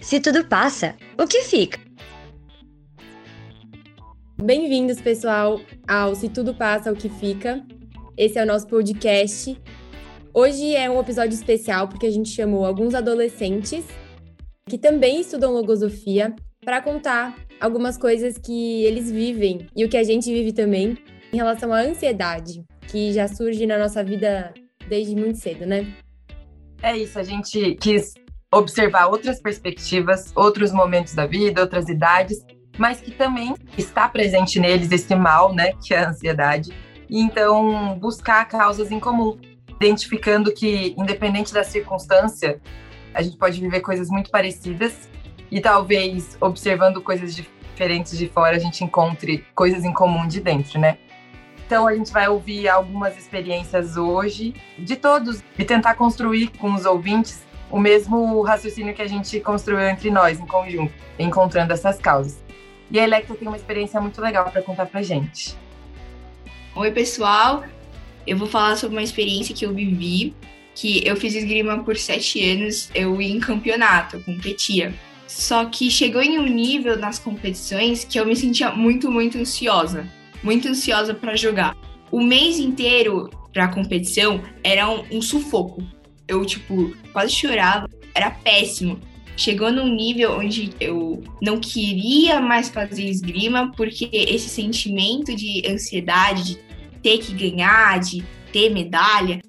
Se tudo passa, o que fica? Bem-vindos, pessoal, ao Se Tudo Passa, o que fica. Esse é o nosso podcast. Hoje é um episódio especial porque a gente chamou alguns adolescentes que também estudam logosofia para contar algumas coisas que eles vivem e o que a gente vive também em relação à ansiedade, que já surge na nossa vida desde muito cedo, né? É isso, a gente quis observar outras perspectivas, outros momentos da vida, outras idades, mas que também está presente neles esse mal, né, que é a ansiedade. E então buscar causas em comum, identificando que independente da circunstância, a gente pode viver coisas muito parecidas e talvez observando coisas diferentes de fora a gente encontre coisas em comum de dentro, né? Então a gente vai ouvir algumas experiências hoje de todos e tentar construir com os ouvintes o mesmo raciocínio que a gente construiu entre nós, em conjunto, encontrando essas causas. E a Electra tem uma experiência muito legal para contar para gente. Oi, pessoal. Eu vou falar sobre uma experiência que eu vivi, que eu fiz esgrima por sete anos, eu ia em campeonato, eu competia. Só que chegou em um nível nas competições que eu me sentia muito, muito ansiosa. Muito ansiosa para jogar. O mês inteiro para a competição era um, um sufoco eu, tipo, quase chorava. Era péssimo. Chegou num nível onde eu não queria mais fazer esgrima, porque esse sentimento de ansiedade, de ter que ganhar, de ter medalha,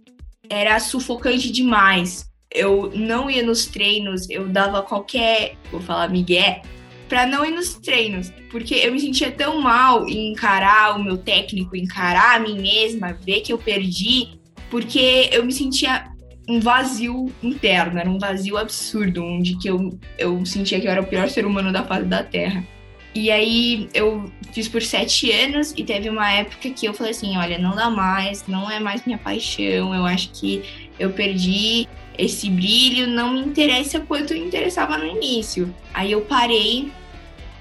era sufocante demais. Eu não ia nos treinos, eu dava qualquer, vou falar migué, para não ir nos treinos, porque eu me sentia tão mal em encarar o meu técnico, encarar a mim mesma, ver que eu perdi, porque eu me sentia um vazio interno, era um vazio absurdo, onde que eu, eu sentia que eu era o pior ser humano da face da Terra. E aí eu fiz por sete anos e teve uma época que eu falei assim, olha, não dá mais, não é mais minha paixão, eu acho que eu perdi esse brilho, não me interessa quanto me interessava no início. Aí eu parei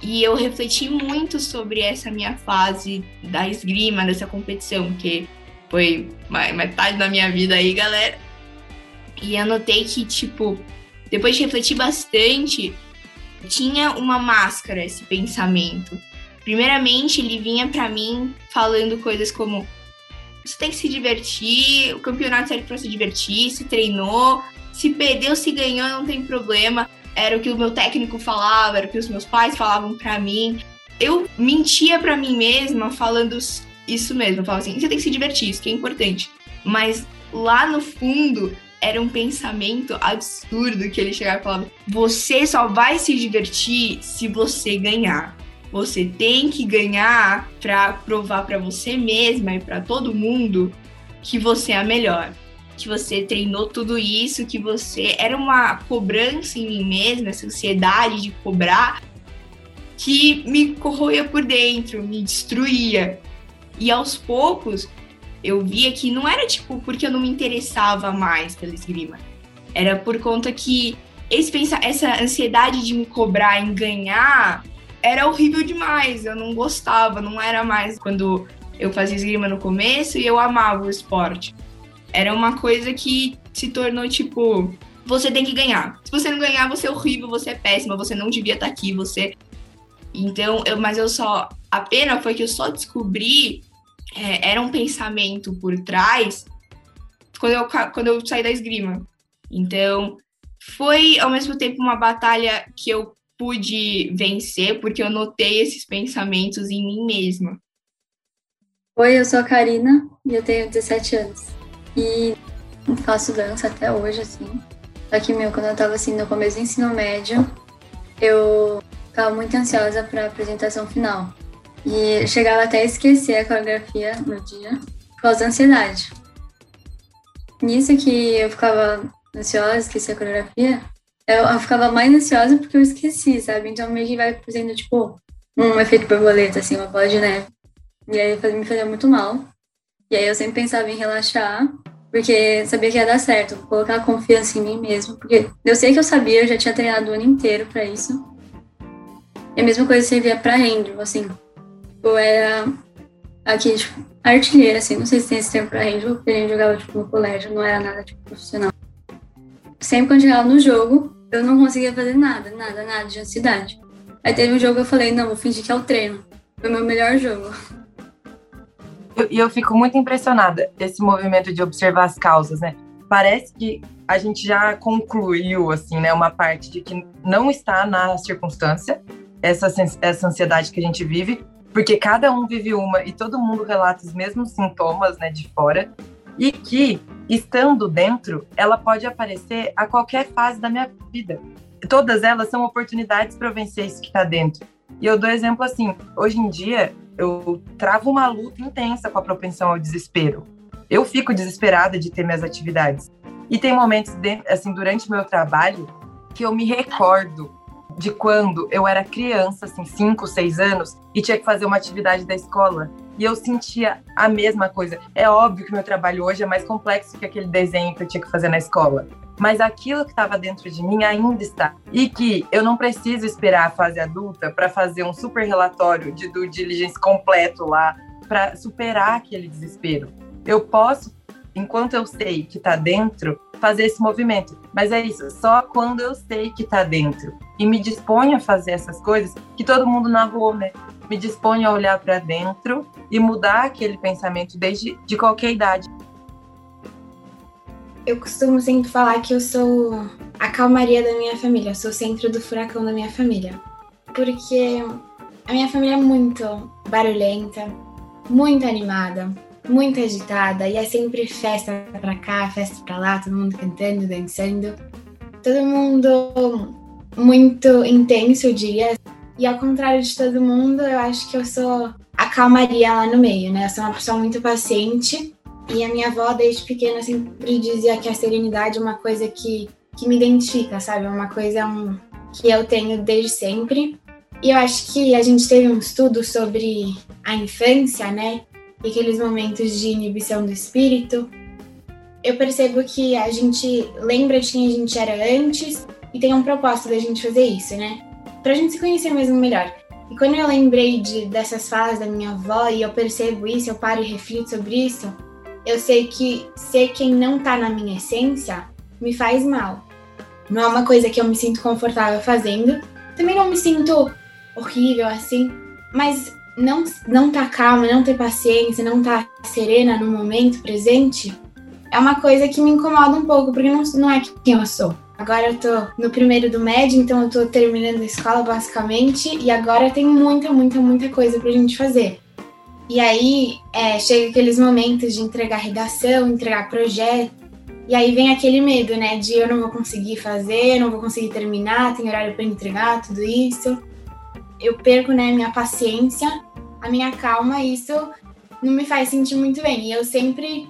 e eu refleti muito sobre essa minha fase da esgrima, dessa competição, que foi metade da minha vida aí, galera. E anotei que, tipo, depois de refletir bastante, tinha uma máscara esse pensamento. Primeiramente, ele vinha para mim falando coisas como: você tem que se divertir, o campeonato serve para se divertir, se treinou, se perdeu, se ganhou, não tem problema. Era o que o meu técnico falava, era o que os meus pais falavam para mim. Eu mentia para mim mesma falando isso mesmo, eu falava assim: você tem que se divertir, isso que é importante. Mas lá no fundo, era um pensamento absurdo que ele chegava e falava: você só vai se divertir se você ganhar. Você tem que ganhar para provar para você mesma e para todo mundo que você é a melhor. Que você treinou tudo isso, que você era uma cobrança em mim mesma, essa ansiedade de cobrar, que me corroía por dentro, me destruía. E aos poucos eu via que não era tipo porque eu não me interessava mais pela esgrima. Era por conta que esse pensa, essa ansiedade de me cobrar em ganhar era horrível demais. Eu não gostava, não era mais quando eu fazia esgrima no começo e eu amava o esporte. Era uma coisa que se tornou tipo, você tem que ganhar. Se você não ganhar, você é horrível, você é péssima, você não devia estar aqui, você então, eu, mas eu só. A pena foi que eu só descobri é, era um pensamento por trás quando eu, quando eu saí da esgrima. Então, foi ao mesmo tempo uma batalha que eu pude vencer, porque eu notei esses pensamentos em mim mesma. Oi, eu sou a Karina e eu tenho 17 anos. E faço dança até hoje, assim. Só que, meu, quando eu tava assim no começo do ensino médio, eu ficava muito ansiosa para a apresentação final. E eu chegava até a esquecer a coreografia no dia por causa da ansiedade. Nisso que eu ficava ansiosa, esqueci a coreografia, eu, eu ficava mais ansiosa porque eu esqueci, sabe? Então meio que vai fazendo, tipo, um efeito borboleta, assim, uma bola de neve. E aí me fazia muito mal. E aí eu sempre pensava em relaxar, porque sabia que ia dar certo, colocar confiança em mim mesmo, porque eu sei que eu sabia, eu já tinha treinado o ano inteiro para isso. E a mesma coisa servia para handball, assim eu era aqui, tipo, artilheira, assim, não sei se tem esse tempo pra handball, porque a gente jogava, tipo, no colégio, não era nada, tipo, profissional. Sempre quando chegava no jogo, eu não conseguia fazer nada, nada, nada de ansiedade. Aí teve um jogo que eu falei, não, vou fingir que é o treino. Foi o meu melhor jogo. E eu, eu fico muito impressionada esse movimento de observar as causas, né? Parece que a gente já concluiu, assim, né, uma parte de que não está na circunstância essa, essa ansiedade que a gente vive, porque cada um vive uma e todo mundo relata os mesmos sintomas, né, de fora, e que, estando dentro, ela pode aparecer a qualquer fase da minha vida. Todas elas são oportunidades para vencer isso que está dentro. E eu dou exemplo assim: hoje em dia, eu travo uma luta intensa com a propensão ao desespero. Eu fico desesperada de ter minhas atividades. E tem momentos, de, assim, durante meu trabalho, que eu me recordo de quando eu era criança, assim, 5, 6 anos, e tinha que fazer uma atividade da escola. E eu sentia a mesma coisa. É óbvio que meu trabalho hoje é mais complexo que aquele desenho que eu tinha que fazer na escola. Mas aquilo que estava dentro de mim ainda está. E que eu não preciso esperar a fase adulta para fazer um super relatório de due diligence completo lá, para superar aquele desespero. Eu posso, enquanto eu sei que está dentro, fazer esse movimento. Mas é isso, só quando eu sei que está dentro e me disponho a fazer essas coisas que todo mundo narrou, né? Me disponho a olhar para dentro e mudar aquele pensamento desde de qualquer idade. Eu costumo sempre falar que eu sou a calmaria da minha família, eu sou o centro do furacão da minha família. Porque a minha família é muito barulhenta, muito animada, muito agitada e é sempre festa pra cá, festa pra lá, todo mundo cantando, dançando. Todo mundo muito intenso, eu diria. E ao contrário de todo mundo, eu acho que eu sou a calmaria lá no meio, né? Eu sou uma pessoa muito paciente. E a minha avó, desde pequena, sempre dizia que a serenidade é uma coisa que, que me identifica, sabe? É uma coisa um, que eu tenho desde sempre. E eu acho que a gente teve um estudo sobre a infância, né? e aqueles momentos de inibição do espírito, eu percebo que a gente lembra de quem a gente era antes e tem um propósito da gente fazer isso, né? Pra gente se conhecer mesmo melhor. E quando eu lembrei de, dessas falas da minha avó e eu percebo isso, eu paro e reflito sobre isso, eu sei que ser quem não tá na minha essência me faz mal. Não é uma coisa que eu me sinto confortável fazendo. Também não me sinto horrível assim, mas não, não tá calma, não ter paciência, não tá serena no momento presente, é uma coisa que me incomoda um pouco, porque não, não é quem eu sou. Agora eu tô no primeiro do médio, então eu tô terminando a escola basicamente, e agora tem muita, muita, muita coisa pra gente fazer. E aí é, chega aqueles momentos de entregar redação, entregar projeto, e aí vem aquele medo, né, de eu não vou conseguir fazer, não vou conseguir terminar, tem horário para entregar, tudo isso. Eu perco, né, minha paciência a minha calma, isso não me faz sentir muito bem. E eu sempre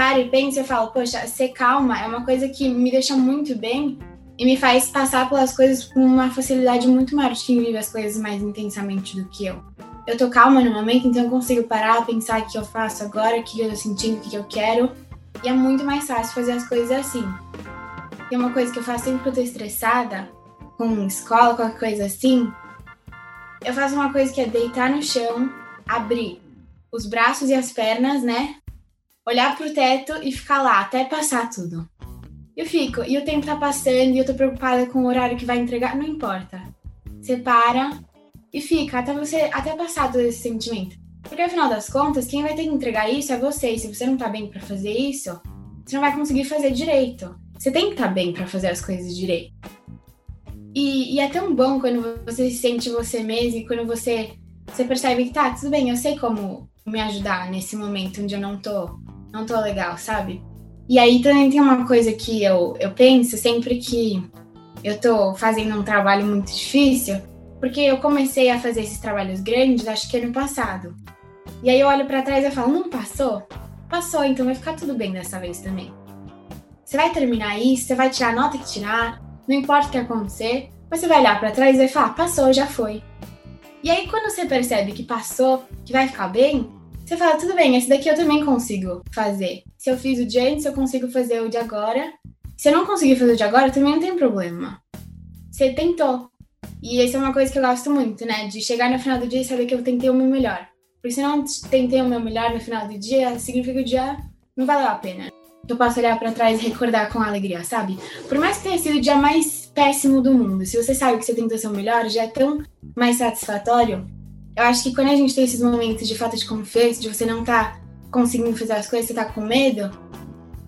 paro e penso e falo, poxa, ser calma é uma coisa que me deixa muito bem e me faz passar pelas coisas com uma facilidade muito maior de quem vive as coisas mais intensamente do que eu. Eu tô calma no momento, então eu consigo parar, pensar o que eu faço agora, o que eu tô sentindo, o que eu quero. E é muito mais fácil fazer as coisas assim. E uma coisa que eu faço sempre que eu tô estressada, com escola, qualquer coisa assim, eu faço uma coisa que é deitar no chão, abrir os braços e as pernas, né? Olhar pro teto e ficar lá até passar tudo. Eu fico, e o tempo tá passando e eu tô preocupada com o horário que vai entregar, não importa. Você para e fica até você até passar todo esse sentimento. Porque afinal das contas, quem vai ter que entregar isso é você. E se você não tá bem para fazer isso, você não vai conseguir fazer direito. Você tem que estar tá bem para fazer as coisas direito. E, e, é tão bom quando você se sente você mesmo e quando você, você percebe que tá, tudo bem, eu sei como me ajudar nesse momento onde eu não tô, não tô legal, sabe? E aí também tem uma coisa que eu, eu penso sempre que eu tô fazendo um trabalho muito difícil, porque eu comecei a fazer esses trabalhos grandes, acho que ano passado. E aí eu olho para trás e falo, não passou? Passou, então vai ficar tudo bem dessa vez também. Você vai terminar isso, você vai tirar a nota que tirar, não importa o que acontecer, você vai olhar para trás e vai falar, passou, já foi. E aí quando você percebe que passou, que vai ficar bem, você fala, tudo bem, esse daqui eu também consigo fazer. Se eu fiz o de antes, eu consigo fazer o de agora. Se eu não conseguir fazer o de agora, também não tem problema. Você tentou. E isso é uma coisa que eu gosto muito, né? De chegar no final do dia e saber que eu tentei o meu melhor. Porque se eu não tentei o meu melhor no final do dia, significa que o dia não valeu a pena eu posso olhar para trás e recordar com alegria, sabe? Por mais que tenha sido o dia mais péssimo do mundo. Se você sabe que você tenta ser o melhor, já é tão mais satisfatório. Eu acho que quando a gente tem esses momentos de falta de confiança, de você não tá conseguindo fazer as coisas, você tá com medo,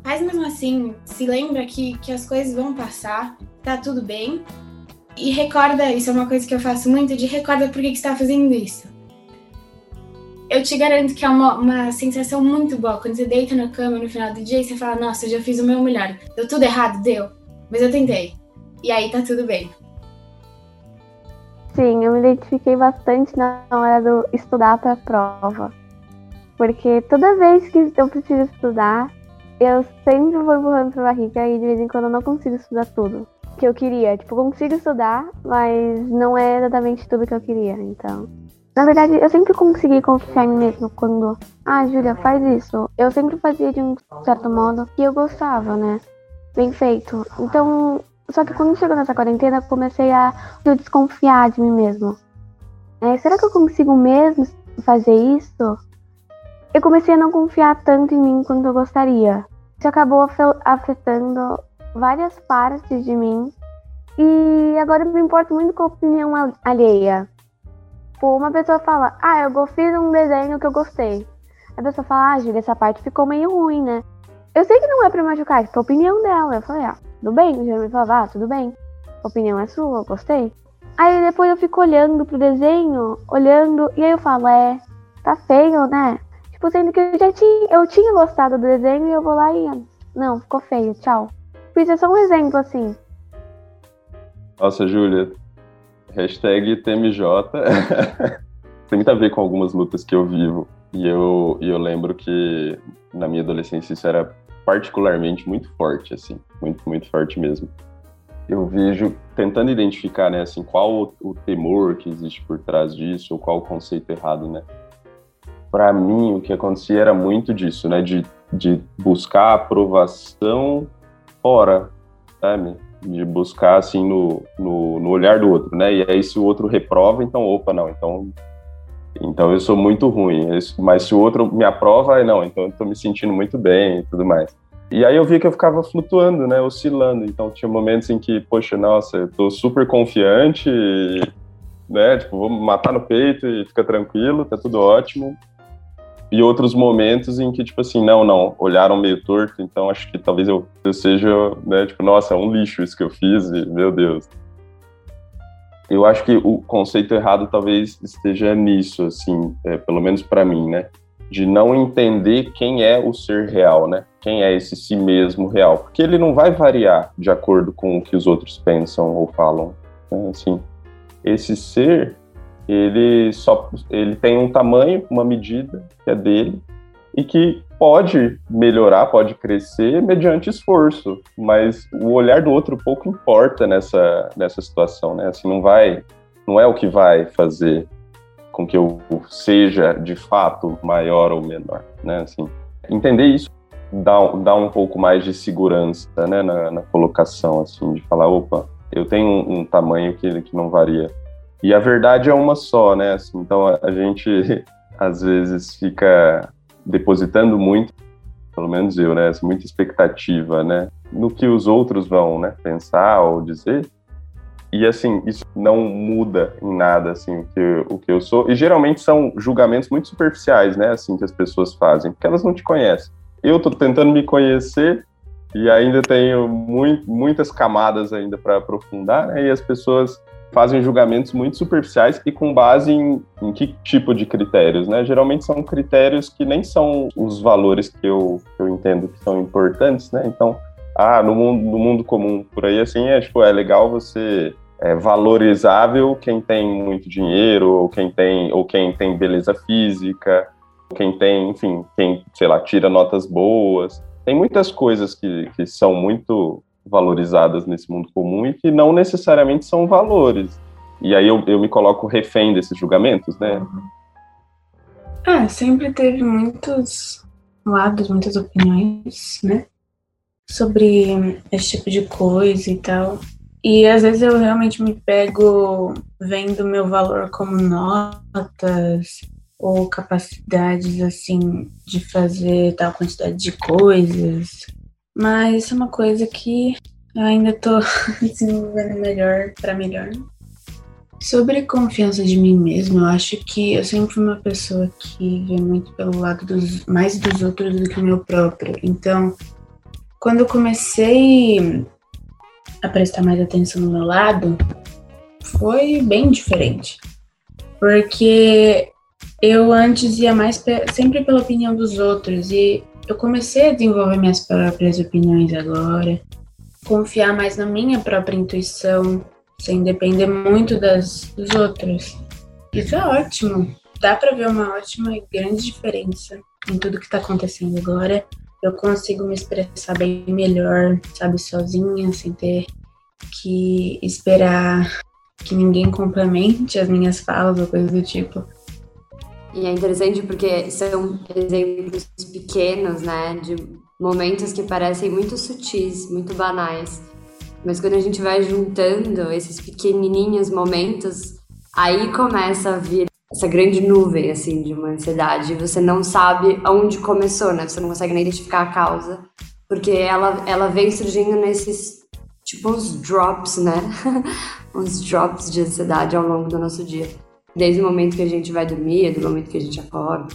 mas mesmo assim, se lembra que, que as coisas vão passar, tá tudo bem. E recorda, isso é uma coisa que eu faço muito, de recorda por que, que você tá fazendo isso. Eu te garanto que é uma, uma sensação muito boa. Quando você deita na cama no final do dia e você fala, nossa, eu já fiz o meu melhor. Deu tudo errado? Deu. Mas eu tentei. E aí tá tudo bem. Sim, eu me identifiquei bastante na hora do estudar para a prova. Porque toda vez que eu preciso estudar, eu sempre vou empurrando pra barriga e de vez em quando eu não consigo estudar tudo que eu queria. Tipo, consigo estudar, mas não é exatamente tudo que eu queria. Então, na verdade, eu sempre consegui confiar em mim mesmo quando, ah, Júlia, faz isso. Eu sempre fazia de um certo modo que eu gostava, né? Bem feito. Então, só que quando chegou nessa quarentena, eu comecei a desconfiar de mim mesmo. É, será que eu consigo mesmo fazer isso? Eu comecei a não confiar tanto em mim quanto eu gostaria. Isso acabou afetando várias partes de mim. E agora eu me importo muito com a opinião alheia. Tipo, uma pessoa fala, ah, eu fiz um desenho que eu gostei. A pessoa fala, ah, Júlia, essa parte ficou meio ruim, né? Eu sei que não é pra machucar, é a opinião dela. Eu falei, ah, tudo bem. O Jeremy falava, ah, tudo bem. Opinião é sua, gostei. Aí depois eu fico olhando pro desenho, olhando, e aí eu falo, é, tá feio, né? Tipo, sendo que eu já tinha, eu tinha gostado do desenho e eu vou lá e. Não, ficou feio, tchau. Isso é só um exemplo, assim. Nossa, Júlia, hashtag TMJ tem muito a ver com algumas lutas que eu vivo. E eu, e eu lembro que na minha adolescência isso era particularmente muito forte, assim, muito, muito forte mesmo. Eu vejo, tentando identificar, né, assim, qual o, o temor que existe por trás disso, ou qual o conceito errado, né? Para mim, o que acontecia era muito disso, né, de, de buscar aprovação fora, sabe? De buscar, assim, no, no, no, olhar do outro, né? E aí, se o outro reprova, então, opa, não, então... Então, eu sou muito ruim. Mas se o outro me aprova, não, então eu tô me sentindo muito bem e tudo mais. E aí eu vi que eu ficava flutuando, né? Oscilando. Então, tinha momentos em que, poxa, nossa, eu tô super confiante, né? Tipo, vou matar no peito e fica tranquilo, tá tudo ótimo e outros momentos em que, tipo assim, não, não, olharam meio torto, então acho que talvez eu, eu seja, né, tipo, nossa, é um lixo isso que eu fiz, e, meu Deus. Eu acho que o conceito errado talvez esteja nisso, assim, é, pelo menos para mim, né? De não entender quem é o ser real, né? Quem é esse si mesmo real. Porque ele não vai variar de acordo com o que os outros pensam ou falam. Né? Assim, esse ser, ele só ele tem um tamanho, uma medida que é dele e que pode melhorar, pode crescer mediante esforço, mas o olhar do outro pouco importa nessa nessa situação, né? Assim não vai, não é o que vai fazer com que eu seja de fato maior ou menor, né? Assim, entender isso dá, dá um pouco mais de segurança, né, na, na colocação, assim, de falar, opa, eu tenho um, um tamanho que, que não varia e a verdade é uma só, né? Assim, então a, a gente às vezes fica depositando muito, pelo menos eu, né? Muita expectativa, né? No que os outros vão, né? Pensar ou dizer. E assim, isso não muda em nada, assim, o que, o que eu sou. E geralmente são julgamentos muito superficiais, né? Assim, que as pessoas fazem, porque elas não te conhecem. Eu tô tentando me conhecer e ainda tenho muito, muitas camadas ainda para aprofundar, né? E as pessoas fazem julgamentos muito superficiais e com base em, em, que tipo de critérios, né? Geralmente são critérios que nem são os valores que eu, que eu entendo que são importantes, né? Então, ah, no mundo, no mundo comum por aí, assim, é, tipo, é legal você é valorizável quem tem muito dinheiro, ou quem tem, ou quem tem beleza física, quem tem, enfim, quem, sei lá, tira notas boas. Tem muitas coisas que, que são muito valorizadas nesse mundo comum e que não necessariamente são valores. E aí eu, eu me coloco refém desses julgamentos, né? É, sempre teve muitos lados, muitas opiniões, né? Sobre esse tipo de coisa e tal. E às vezes eu realmente me pego vendo meu valor como notas ou capacidades, assim, de fazer tal quantidade de coisas mas isso é uma coisa que Eu ainda tô desenvolvendo melhor para melhor. Sobre confiança de mim mesma, eu acho que eu sempre fui uma pessoa que vê muito pelo lado dos mais dos outros do que o meu próprio. Então, quando eu comecei a prestar mais atenção no meu lado, foi bem diferente. Porque eu antes ia mais sempre pela opinião dos outros e eu comecei a desenvolver minhas próprias opiniões agora, confiar mais na minha própria intuição, sem depender muito das, dos outros. Isso é ótimo. Dá para ver uma ótima e grande diferença em tudo que está acontecendo agora. Eu consigo me expressar bem melhor, sabe, sozinha, sem ter que esperar que ninguém complemente as minhas falas ou coisa do tipo. E é interessante porque são exemplos pequenos, né, de momentos que parecem muito sutis, muito banais. Mas quando a gente vai juntando esses pequenininhos momentos, aí começa a vir essa grande nuvem, assim, de uma ansiedade. Você não sabe aonde começou, né? Você não consegue nem identificar a causa. Porque ela, ela vem surgindo nesses, tipo, uns drops, né? uns drops de ansiedade ao longo do nosso dia. Desde o momento que a gente vai dormir, do momento que a gente acorda.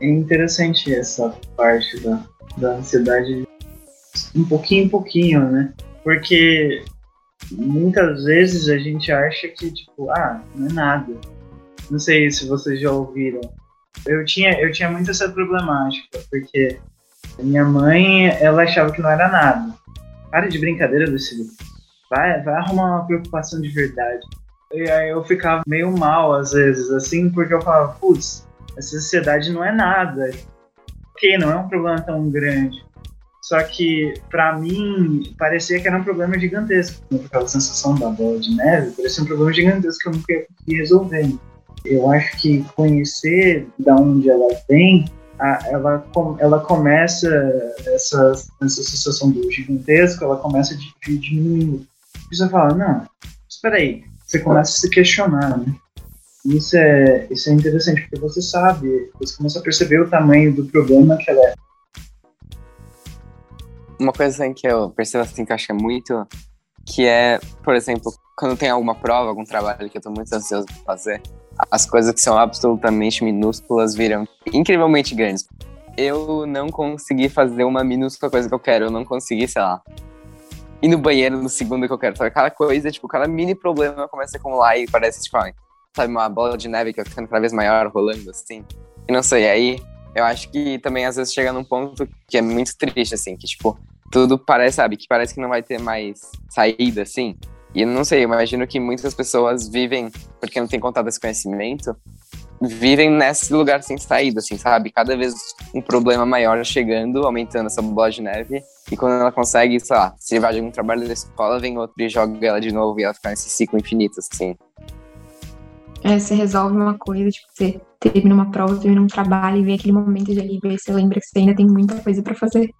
É interessante essa parte da, da ansiedade, um pouquinho em pouquinho, né? Porque muitas vezes a gente acha que, tipo, ah, não é nada. Não sei se vocês já ouviram. Eu tinha, eu tinha muito essa problemática, porque minha mãe, ela achava que não era nada. Para de brincadeira, Lucílio. Vai, vai arrumar uma preocupação de verdade. E aí eu ficava meio mal, às vezes, assim, porque eu falava, putz, essa sociedade não é nada. Ok, não é um problema tão grande. Só que, para mim, parecia que era um problema gigantesco. Aquela sensação da bola de neve parecia um problema gigantesco que eu nunca ia resolver. Eu acho que conhecer da onde ela vem, ela, ela começa, essa, essa sensação do gigantesco, ela começa a diminuir. Você fala, não, espera aí. Você começa a se questionar, né? Isso é, isso é interessante, porque você sabe, você começa a perceber o tamanho do problema que ela é uma coisa assim, que eu percebo assim que eu acho que é muito que é, por exemplo, quando tem alguma prova, algum trabalho que eu tô muito ansioso para fazer, as coisas que são absolutamente minúsculas viram incrivelmente grandes. Eu não consegui fazer uma minúscula coisa que eu quero, eu não consegui, sei lá, ir no banheiro no segundo que eu quero. Sabe? Aquela coisa, tipo, cada mini problema começa a acumular e parece, tipo, sabe, uma bola de neve que vai ficando cada vez maior, rolando assim. E não sei, aí eu acho que também às vezes chega num ponto que é muito triste, assim, que tipo, tudo parece, sabe, que parece que não vai ter mais saída, assim. E não sei, eu imagino que muitas pessoas vivem, porque não tem contado esse conhecimento, vivem nesse lugar sem saída, assim, sabe? Cada vez um problema maior chegando, aumentando essa bola de neve. E quando ela consegue, sei lá, se vai de algum trabalho da escola, vem outro e joga ela de novo e ela fica nesse ciclo infinito, assim. É, você resolve uma coisa, tipo, você termina uma prova, termina um trabalho e vem aquele momento de alívio, e você lembra que você ainda tem muita coisa para fazer.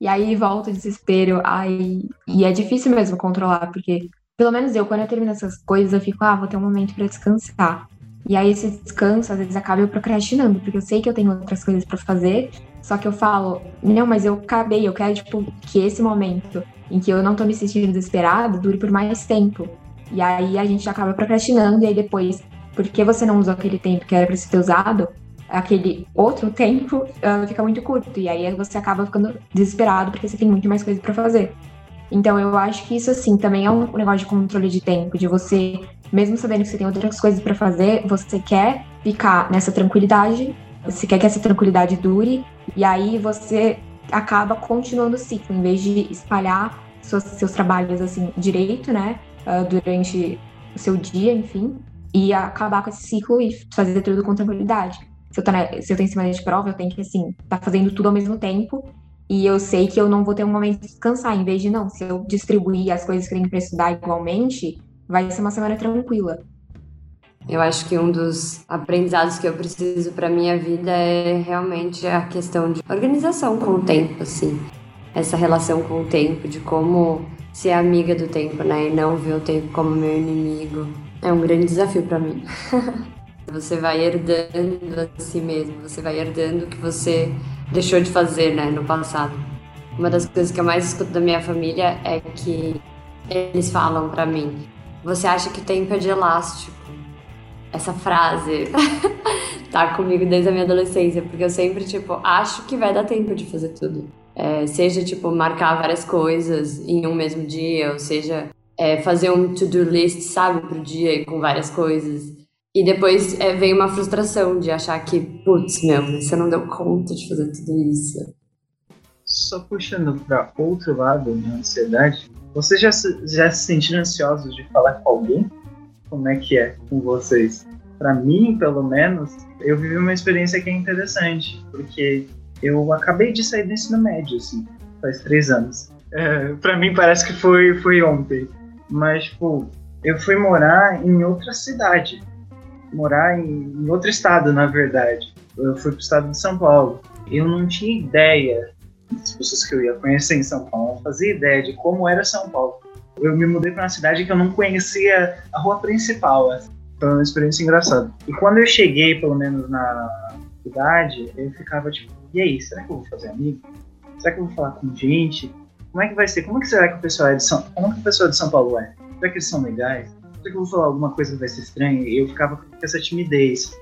E aí volta o desespero, aí... e é difícil mesmo controlar, porque, pelo menos eu, quando eu termino essas coisas, eu fico, ah, vou ter um momento para descansar. E aí esse descanso, às vezes, acaba eu procrastinando, porque eu sei que eu tenho outras coisas para fazer, só que eu falo, não, mas eu acabei, eu quero, tipo, que esse momento em que eu não tô me sentindo desesperada dure por mais tempo. E aí a gente acaba procrastinando, e aí depois porque você não usou aquele tempo que era para ser usado, aquele outro tempo uh, fica muito curto. E aí você acaba ficando desesperado porque você tem muito mais coisa para fazer. Então eu acho que isso, assim, também é um negócio de controle de tempo, de você, mesmo sabendo que você tem outras coisas para fazer, você quer ficar nessa tranquilidade, você quer que essa tranquilidade dure, e aí você acaba continuando o ciclo, em vez de espalhar seus, seus trabalhos, assim, direito, né, uh, durante o seu dia, enfim, e acabar com esse ciclo e fazer tudo com tranquilidade. Se eu, tô, se eu tenho semana de prova, eu tenho que, assim, tá fazendo tudo ao mesmo tempo e eu sei que eu não vou ter um momento de descansar, em vez de não, se eu distribuir as coisas que eu tenho para estudar igualmente, vai ser uma semana tranquila. Eu acho que um dos aprendizados que eu preciso para minha vida é realmente a questão de organização com o tempo, assim. Essa relação com o tempo, de como ser amiga do tempo, né? E não ver o tempo como meu inimigo. É um grande desafio para mim. você vai herdando a si mesmo, você vai herdando o que você deixou de fazer, né, no passado. uma das coisas que eu mais escuto da minha família é que eles falam para mim: Você acha que o tempo é de elástico? Essa frase tá comigo desde a minha adolescência, porque eu sempre, tipo, acho que vai dar tempo de fazer tudo. É, seja, tipo, marcar várias coisas em um mesmo dia, ou seja, é, fazer um to-do list, sabe, pro dia com várias coisas. E depois é, vem uma frustração de achar que, putz, meu, você não deu conta de fazer tudo isso. Só puxando para outro lado da ansiedade, vocês já se, já se sentiram ansiosos de falar com alguém? Como é que é com vocês? Para mim, pelo menos, eu vivi uma experiência que é interessante, porque eu acabei de sair do ensino médio, assim, faz três anos. É, para mim parece que foi, foi ontem, mas, tipo, eu fui morar em outra cidade, morar em, em outro estado, na verdade. Eu fui pro estado de São Paulo. Eu não tinha ideia as pessoas que eu ia conhecer em São Paulo, não fazia ideia de como era São Paulo. Eu me mudei para uma cidade que eu não conhecia a rua principal. Assim. Foi uma experiência engraçada. E quando eu cheguei, pelo menos na cidade, eu ficava tipo, e aí, será que eu vou fazer amigo? Será que eu vou falar com gente? Como é que vai ser? Como é que será que o pessoal é de São, como que o pessoal de São Paulo é? Será que eles são legais? Será que eu vou falar alguma coisa que vai ser estranha? E eu ficava com essa timidez.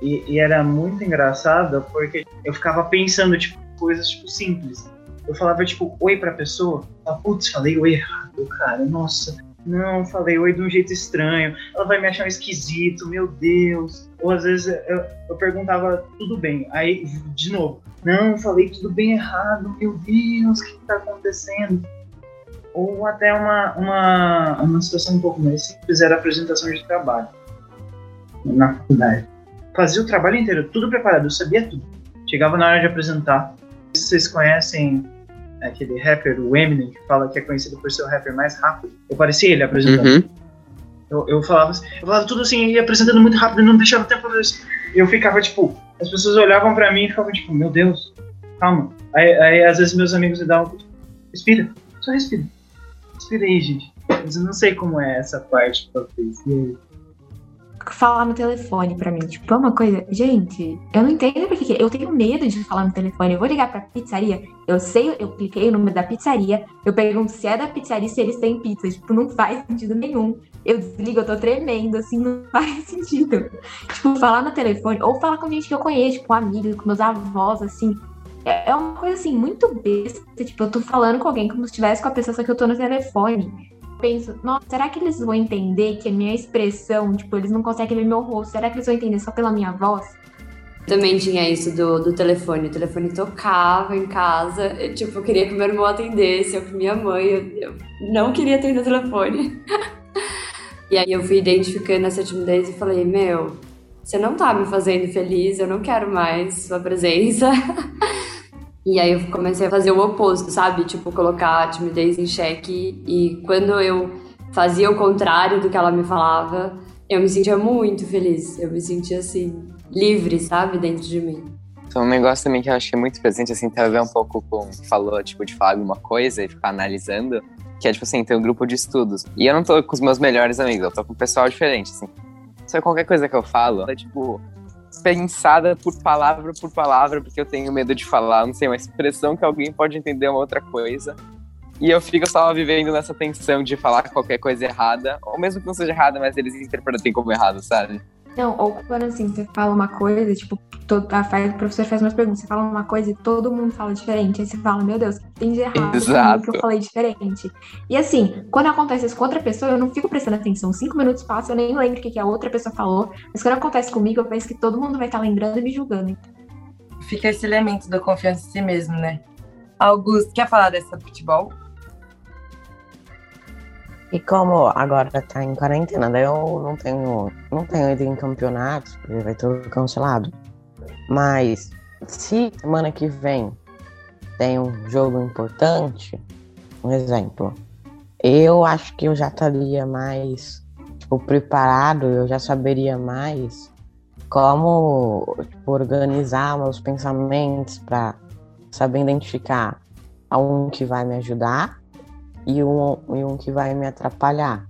E, e era muito engraçado porque eu ficava pensando, tipo, coisas, tipo, simples. Eu falava, tipo, oi pra pessoa. Ah, putz, falei oi errado, cara. Nossa, não, falei oi de um jeito estranho. Ela vai me achar um esquisito, meu Deus. Ou às vezes eu, eu perguntava, tudo bem. Aí, de novo, não, falei tudo bem errado, meu Deus, o que, que tá acontecendo? Ou até uma, uma, uma situação um pouco mais simples era apresentação de trabalho na faculdade. Fazia o trabalho inteiro, tudo preparado, eu sabia tudo. Chegava na hora de apresentar, se vocês conhecem aquele rapper, o Eminem, que fala que é conhecido por ser o rapper mais rápido, eu parecia ele apresentando. Uhum. Eu, eu, falava, eu falava tudo assim, ia apresentando muito rápido e não deixava tempo pra isso. E eu ficava, tipo, as pessoas olhavam pra mim e ficavam, tipo, meu Deus, calma. Aí, aí às vezes meus amigos me davam, respira, só respira. Respira aí, gente. Mas eu não sei como é essa parte pra vocês. E aí? Falar no telefone para mim. Tipo, é uma coisa. Gente, eu não entendo porque eu tenho medo de falar no telefone. Eu vou ligar pra pizzaria, eu sei, eu cliquei o número da pizzaria, eu pergunto se é da pizzaria se eles têm pizza. Tipo, não faz sentido nenhum. Eu desligo, eu tô tremendo, assim, não faz sentido. Tipo, falar no telefone, ou falar com gente que eu conheço, tipo, amigo, com meus avós, assim. É, é uma coisa assim, muito besta. Tipo, eu tô falando com alguém como se estivesse com a pessoa, só que eu tô no telefone penso, nossa, será que eles vão entender que a minha expressão, tipo, eles não conseguem ver meu rosto? Será que eles vão entender só pela minha voz? Também tinha isso do, do telefone. O telefone tocava em casa. Eu, tipo, eu queria que meu irmão atendesse, eu que minha mãe. Eu, eu não queria atender o telefone. e aí eu fui identificando essa timidez e falei, meu, você não tá me fazendo feliz, eu não quero mais sua presença. E aí eu comecei a fazer o oposto, sabe? Tipo, colocar a timidez em xeque. E quando eu fazia o contrário do que ela me falava, eu me sentia muito feliz. Eu me sentia assim, livre, sabe? Dentro de mim. Então, um negócio também que eu achei muito presente, assim, tem a ver um pouco com falou, tipo, de falar alguma coisa e ficar analisando, que é, tipo assim, ter um grupo de estudos. E eu não tô com os meus melhores amigos, eu tô com pessoal diferente, assim. Só que qualquer coisa que eu falo, é tipo, pensada por palavra por palavra, porque eu tenho medo de falar, não sei, uma expressão que alguém pode entender uma outra coisa. E eu fico só vivendo nessa tensão de falar qualquer coisa errada, ou mesmo que não seja errada, mas eles interpretem como errado, sabe? Não, ou quando assim, você fala uma coisa, tipo, todo, a, faz, o professor faz umas perguntas, você fala uma coisa e todo mundo fala diferente. Aí você fala, meu Deus, tem de errado Exato. que eu falei diferente. E assim, quando acontece isso com outra pessoa, eu não fico prestando atenção. Cinco minutos passam, eu nem lembro o que, que a outra pessoa falou. Mas quando acontece comigo, eu penso que todo mundo vai estar lembrando e me julgando. Fica esse elemento da confiança em si mesmo, né? Augusto, quer falar dessa futebol? E como agora tá em quarentena, eu não tenho, não tenho ido em campeonatos, porque vai tudo cancelado. Mas se semana que vem tem um jogo importante, um exemplo, eu acho que eu já estaria mais tipo, preparado, eu já saberia mais como tipo, organizar meus pensamentos para saber identificar a que vai me ajudar e um, e um que vai me atrapalhar.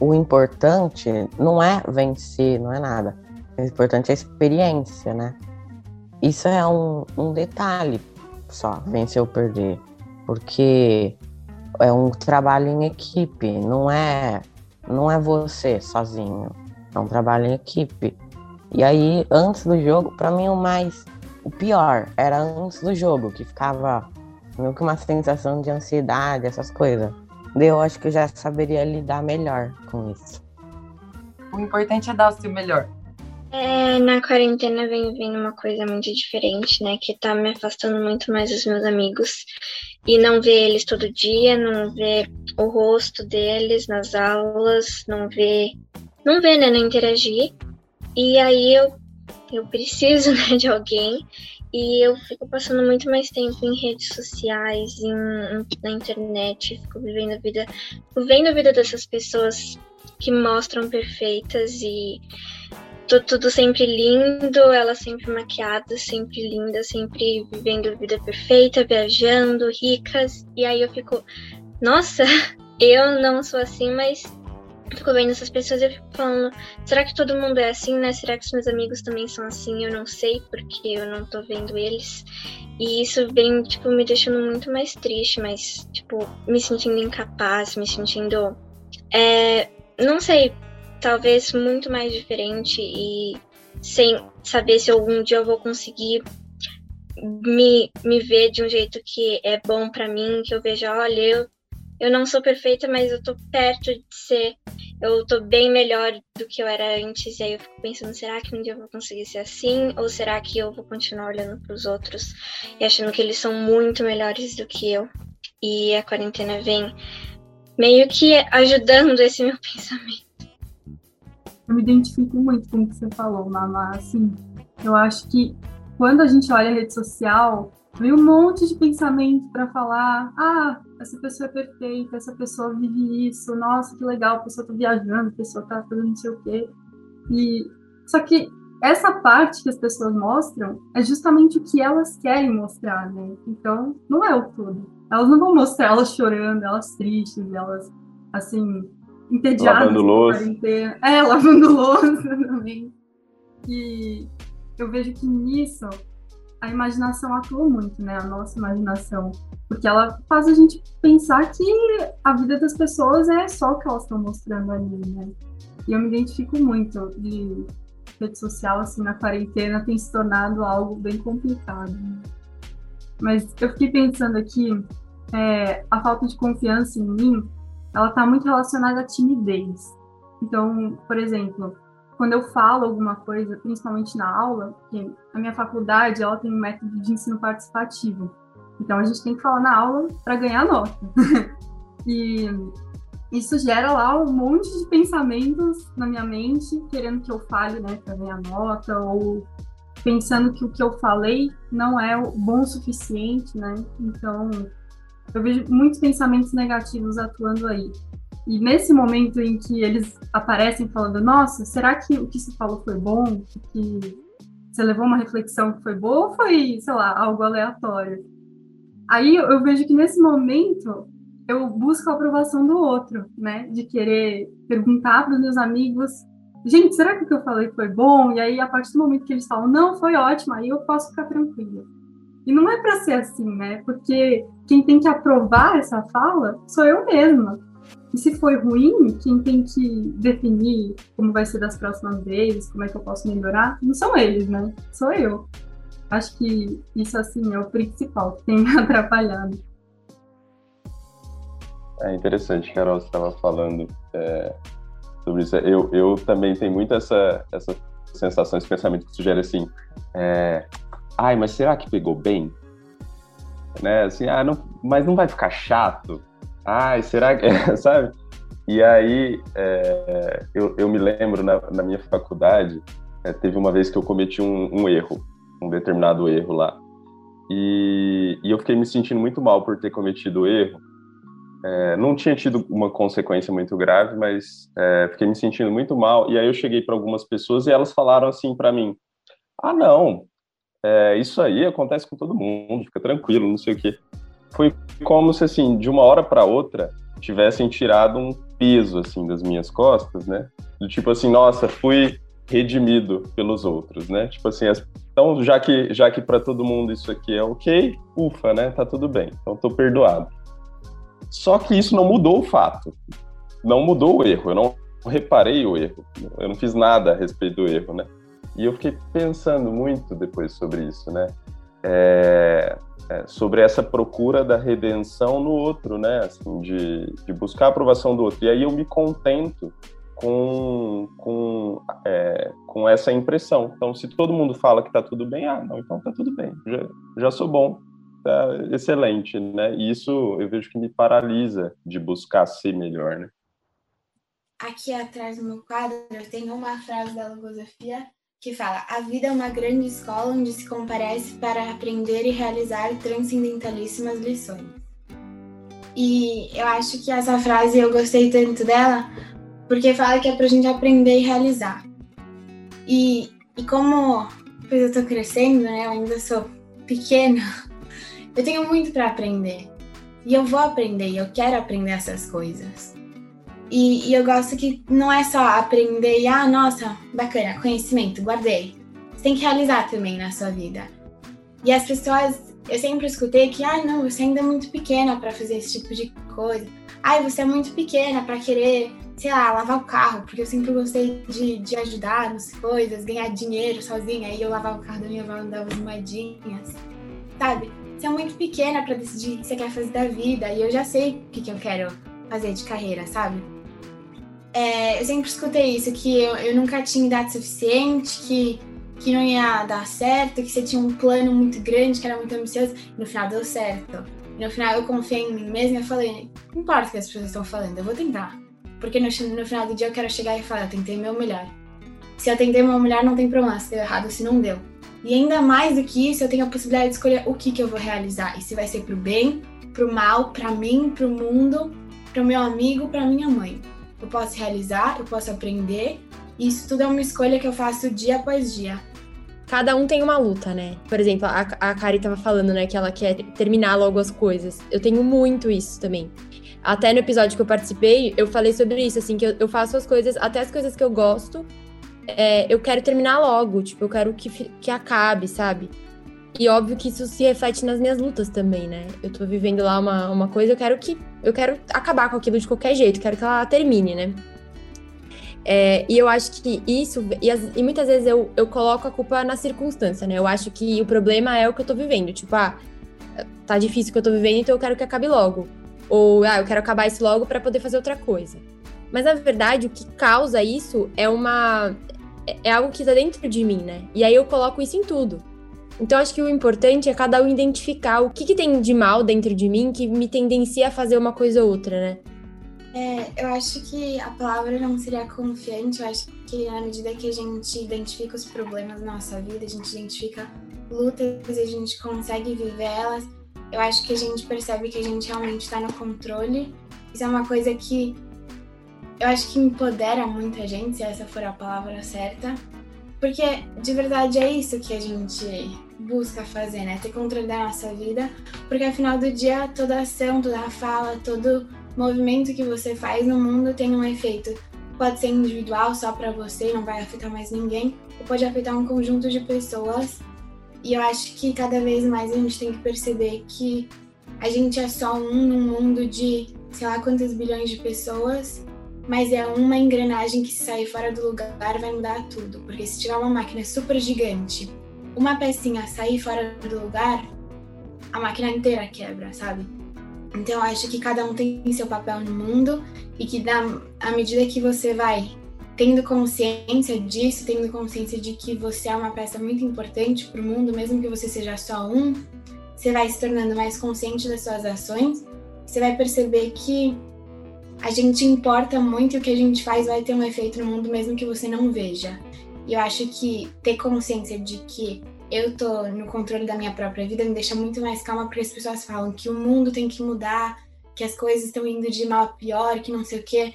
O importante não é vencer, não é nada. O importante é a experiência, né? Isso é um, um detalhe só, vencer ou perder. porque é um trabalho em equipe, não é não é você sozinho, é um trabalho em equipe. E aí, antes do jogo, para mim o mais o pior era antes do jogo, que ficava meio que uma sensação de ansiedade, essas coisas. Eu acho que eu já saberia lidar melhor com isso. O importante é dar o seu melhor. É, na quarentena vem vindo uma coisa muito diferente, né? Que tá me afastando muito mais dos meus amigos. E não ver eles todo dia, não ver o rosto deles nas aulas, não ver. Não ver, né? Não interagir. E aí eu, eu preciso né, de alguém. E eu fico passando muito mais tempo em redes sociais, em, na internet, fico vivendo a vida, vendo a vida dessas pessoas que mostram perfeitas e tudo, sempre lindo, ela sempre maquiada, sempre linda, sempre vivendo a vida perfeita, viajando, ricas. E aí eu fico, nossa, eu não sou assim, mas fico vendo essas pessoas e eu fico falando, será que todo mundo é assim, né? Será que os meus amigos também são assim? Eu não sei, porque eu não tô vendo eles. E isso vem, tipo, me deixando muito mais triste, mas, tipo, me sentindo incapaz, me sentindo. É, não sei, talvez muito mais diferente e sem saber se algum dia eu vou conseguir me, me ver de um jeito que é bom para mim, que eu veja, olha, eu, eu não sou perfeita, mas eu tô perto de ser, eu tô bem melhor do que eu era antes, e aí eu fico pensando, será que um dia eu vou conseguir ser assim? Ou será que eu vou continuar olhando para os outros e achando que eles são muito melhores do que eu? E a quarentena vem meio que ajudando esse meu pensamento eu me identifico muito com o que você falou, Mama. Assim, eu acho que quando a gente olha a rede social, vem um monte de pensamento para falar: ah, essa pessoa é perfeita, essa pessoa vive isso, nossa, que legal, a pessoa tá viajando, a pessoa tá fazendo não sei o quê. E só que essa parte que as pessoas mostram é justamente o que elas querem mostrar, né? Então, não é o tudo. Elas não vão mostrar elas chorando, elas tristes, elas assim, entediadas lavando louça. É, lavando louça também. E eu vejo que nisso a imaginação atua muito, né? A nossa imaginação. Porque ela faz a gente pensar que a vida das pessoas é só o que elas estão mostrando ali, né? E eu me identifico muito de rede social, assim, na quarentena tem se tornado algo bem complicado. Né? Mas eu fiquei pensando aqui, é, a falta de confiança em mim ela está muito relacionada à timidez. Então, por exemplo, quando eu falo alguma coisa, principalmente na aula, a minha faculdade ela tem um método de ensino participativo. Então a gente tem que falar na aula para ganhar nota. e isso gera lá um monte de pensamentos na minha mente, querendo que eu fale, né, para ganhar nota ou pensando que o que eu falei não é bom o suficiente, né? Então, eu vejo muitos pensamentos negativos atuando aí. E nesse momento em que eles aparecem falando, nossa, será que o que se falou foi bom? Que você levou uma reflexão que foi boa ou foi, sei lá, algo aleatório? Aí eu vejo que nesse momento eu busco a aprovação do outro, né? De querer perguntar para os meus amigos, gente, será que o que eu falei foi bom? E aí, a partir do momento que eles falam, não, foi ótimo, aí eu posso ficar tranquila. E não é para ser assim, né? Porque quem tem que aprovar essa fala sou eu mesma. E se foi ruim, quem tem que definir como vai ser das próximas vezes, como é que eu posso melhorar, não são eles, né? Sou eu. Acho que isso, assim, é o principal que tem me atrapalhado. É interessante, Carol, você estava falando é, sobre isso. Eu, eu também tenho muito essa, essa sensação, esse pensamento que sugere assim, é, ai, mas será que pegou bem? Né? Assim, ah, não, mas não vai ficar chato? Ai, será que. Sabe? E aí, é, eu, eu me lembro na, na minha faculdade, é, teve uma vez que eu cometi um, um erro, um determinado erro lá. E, e, eu fiquei me sentindo muito mal por ter cometido o erro. É, não tinha tido uma consequência muito grave, mas é, fiquei me sentindo muito mal. E aí eu cheguei para algumas pessoas e elas falaram assim para mim: Ah, não, é, isso aí acontece com todo mundo, fica tranquilo, não sei o quê. Foi como se, assim, de uma hora para outra, tivessem tirado um peso, assim, das minhas costas, né? Do tipo assim, nossa, fui redimido pelos outros, né? Tipo assim, as, Então, já que, já que para todo mundo isso aqui é ok, ufa, né? Tá tudo bem. Então, tô perdoado. Só que isso não mudou o fato. Não mudou o erro. Eu não reparei o erro. Eu não fiz nada a respeito do erro, né? E eu fiquei pensando muito depois sobre isso, né? É, é, sobre essa procura da redenção no outro, né? Assim, de, de buscar a aprovação do outro. E aí eu me contento com, com, é, com essa impressão. Então, se todo mundo fala que está tudo bem, ah, não, então está tudo bem, já, já sou bom, tá excelente, né? E isso eu vejo que me paralisa de buscar ser melhor, né? Aqui atrás do meu quadro tem uma frase da logosofia que fala: A vida é uma grande escola onde se comparece para aprender e realizar transcendentalíssimas lições. E eu acho que essa frase eu gostei tanto dela porque fala que é pra gente aprender e realizar. E, e como pois eu tô crescendo, né? Eu ainda sou pequena, eu tenho muito para aprender. E eu vou aprender, eu quero aprender essas coisas. E, e, eu gosto que não é só aprender e, ah, nossa, bacana, conhecimento, guardei. Você tem que realizar também na sua vida. E as pessoas, eu sempre escutei que, ah, não, você ainda é muito pequena para fazer esse tipo de coisa. Ai, você é muito pequena para querer sei lá, lavar o carro, porque eu sempre gostei de, de ajudar nas coisas, ganhar dinheiro sozinha. Aí eu lavava o carro da minha avó, andava as moedinhas, sabe? Você é muito pequena para decidir o que você quer fazer da vida e eu já sei o que, que eu quero fazer de carreira, sabe? É, eu sempre escutei isso, que eu, eu nunca tinha idade suficiente, que, que não ia dar certo, que você tinha um plano muito grande, que era muito ambicioso, e no final deu certo. No final eu confiei em mim mesma e falei, não importa o que as pessoas estão falando, eu vou tentar. Porque no, no final do dia eu quero chegar e falar, eu tentei meu melhor. Se eu tentei meu melhor, não tem problema se deu errado, se não deu. E ainda mais do que isso, eu tenho a possibilidade de escolher o que, que eu vou realizar. E se vai ser pro bem, pro mal, para mim, pro mundo, pro meu amigo, pra minha mãe. Eu posso realizar, eu posso aprender. E isso tudo é uma escolha que eu faço dia após dia. Cada um tem uma luta, né? Por exemplo, a, a Kari tava falando, né, que ela quer terminar logo as coisas. Eu tenho muito isso também. Até no episódio que eu participei, eu falei sobre isso, assim, que eu, eu faço as coisas, até as coisas que eu gosto, é, eu quero terminar logo, tipo, eu quero que, que acabe, sabe? E óbvio que isso se reflete nas minhas lutas também, né? Eu tô vivendo lá uma, uma coisa, eu quero que. Eu quero acabar com aquilo de qualquer jeito, quero que ela termine, né? É, e eu acho que isso, e, as, e, muitas vezes eu, eu coloco a culpa na circunstância, né? Eu acho que o problema é o que eu tô vivendo. Tipo, ah, tá difícil o que eu tô vivendo, então eu quero que acabe logo. Ou, ah, eu quero acabar isso logo para poder fazer outra coisa. Mas na verdade, o que causa isso é uma. É algo que tá dentro de mim, né? E aí eu coloco isso em tudo. Então acho que o importante é cada um identificar o que, que tem de mal dentro de mim que me tendencia a fazer uma coisa ou outra, né? É, eu acho que a palavra não seria confiante, eu acho que à medida que a gente identifica os problemas da nossa vida, a gente identifica lutas e a gente consegue viver elas, eu acho que a gente percebe que a gente realmente está no controle. Isso é uma coisa que eu acho que empodera muita gente, se essa for a palavra certa. Porque de verdade é isso que a gente busca fazer, né? Ter controle da nossa vida. Porque afinal do dia, toda ação, toda fala, todo movimento que você faz no mundo tem um efeito. Pode ser individual, só para você, não vai afetar mais ninguém, ou pode afetar um conjunto de pessoas e eu acho que cada vez mais a gente tem que perceber que a gente é só um num mundo de sei lá quantas bilhões de pessoas, mas é uma engrenagem que se sair fora do lugar vai mudar tudo. Porque se tiver uma máquina super gigante, uma pecinha sair fora do lugar, a máquina inteira quebra, sabe? Então eu acho que cada um tem seu papel no mundo e que na, à medida que você vai tendo consciência disso, tendo consciência de que você é uma peça muito importante para o mundo, mesmo que você seja só um, você vai se tornando mais consciente das suas ações, você vai perceber que a gente importa muito e o que a gente faz vai ter um efeito no mundo, mesmo que você não veja. E eu acho que ter consciência de que eu tô no controle da minha própria vida me deixa muito mais calma, porque as pessoas falam que o mundo tem que mudar, que as coisas estão indo de mal a pior, que não sei o quê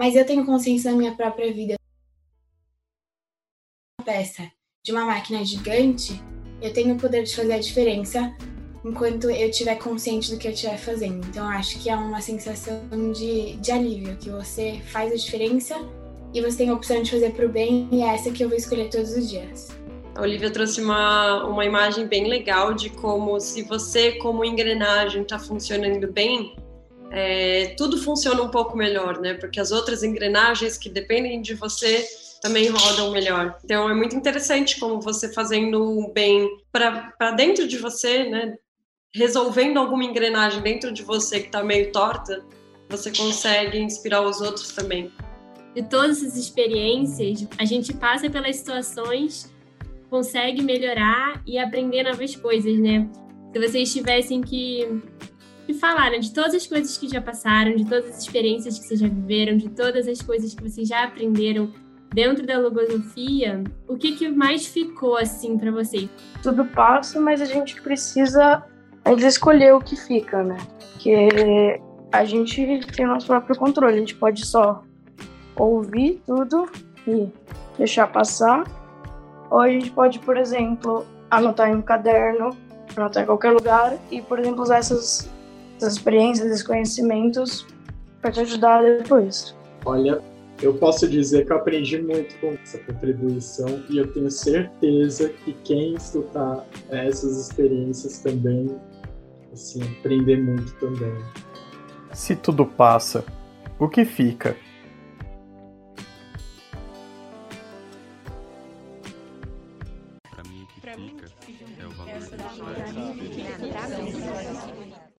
mas eu tenho consciência da minha própria vida. Uma peça de uma máquina gigante, eu tenho o poder de fazer a diferença enquanto eu estiver consciente do que eu estiver fazendo. Então, acho que é uma sensação de, de alívio, que você faz a diferença e você tem a opção de fazer para o bem, e é essa que eu vou escolher todos os dias. A Olivia trouxe uma, uma imagem bem legal de como, se você, como engrenagem, está funcionando bem, é, tudo funciona um pouco melhor, né? Porque as outras engrenagens que dependem de você também rodam melhor. Então é muito interessante como você fazendo bem para dentro de você, né? Resolvendo alguma engrenagem dentro de você que está meio torta, você consegue inspirar os outros também. De todas essas experiências, a gente passa pelas situações consegue melhorar e aprender novas coisas, né? Se vocês tivessem que, que falar né, de todas as coisas que já passaram, de todas as experiências que vocês já viveram, de todas as coisas que vocês já aprenderam dentro da logosofia, o que, que mais ficou assim para vocês? Tudo passa, mas a gente precisa ainda escolher o que fica, né? Porque a gente tem nosso próprio controle, a gente pode só ouvir tudo e deixar passar, ou a gente pode, por exemplo, anotar em um caderno, anotar em qualquer lugar e, por exemplo, usar essas, essas experiências, esses conhecimentos para te ajudar depois. Olha, eu posso dizer que eu aprendi muito com essa contribuição e eu tenho certeza que quem estudar essas experiências também, assim, aprender muito também. Se tudo passa, o que fica?